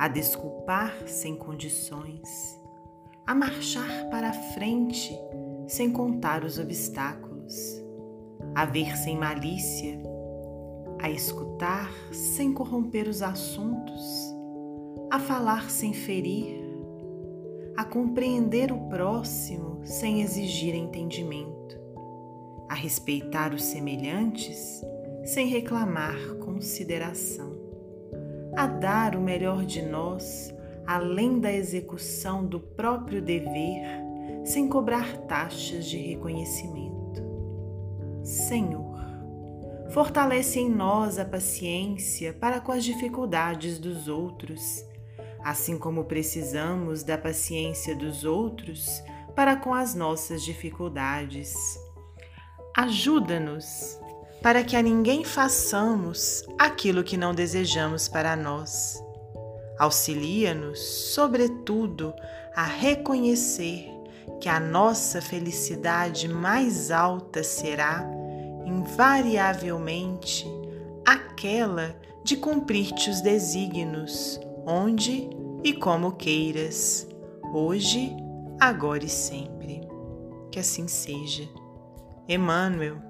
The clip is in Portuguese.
a desculpar sem condições, a marchar para a frente sem contar os obstáculos, a ver sem malícia, a escutar sem corromper os assuntos, a falar sem ferir, a compreender o próximo sem exigir entendimento, a respeitar os semelhantes sem reclamar consideração a dar o melhor de nós, além da execução do próprio dever, sem cobrar taxas de reconhecimento. Senhor, fortalece em nós a paciência para com as dificuldades dos outros, assim como precisamos da paciência dos outros para com as nossas dificuldades. Ajuda-nos para que a ninguém façamos aquilo que não desejamos para nós. Auxilia-nos, sobretudo, a reconhecer que a nossa felicidade mais alta será, invariavelmente, aquela de cumprir-te os desígnios, onde e como queiras, hoje, agora e sempre. Que assim seja. Emmanuel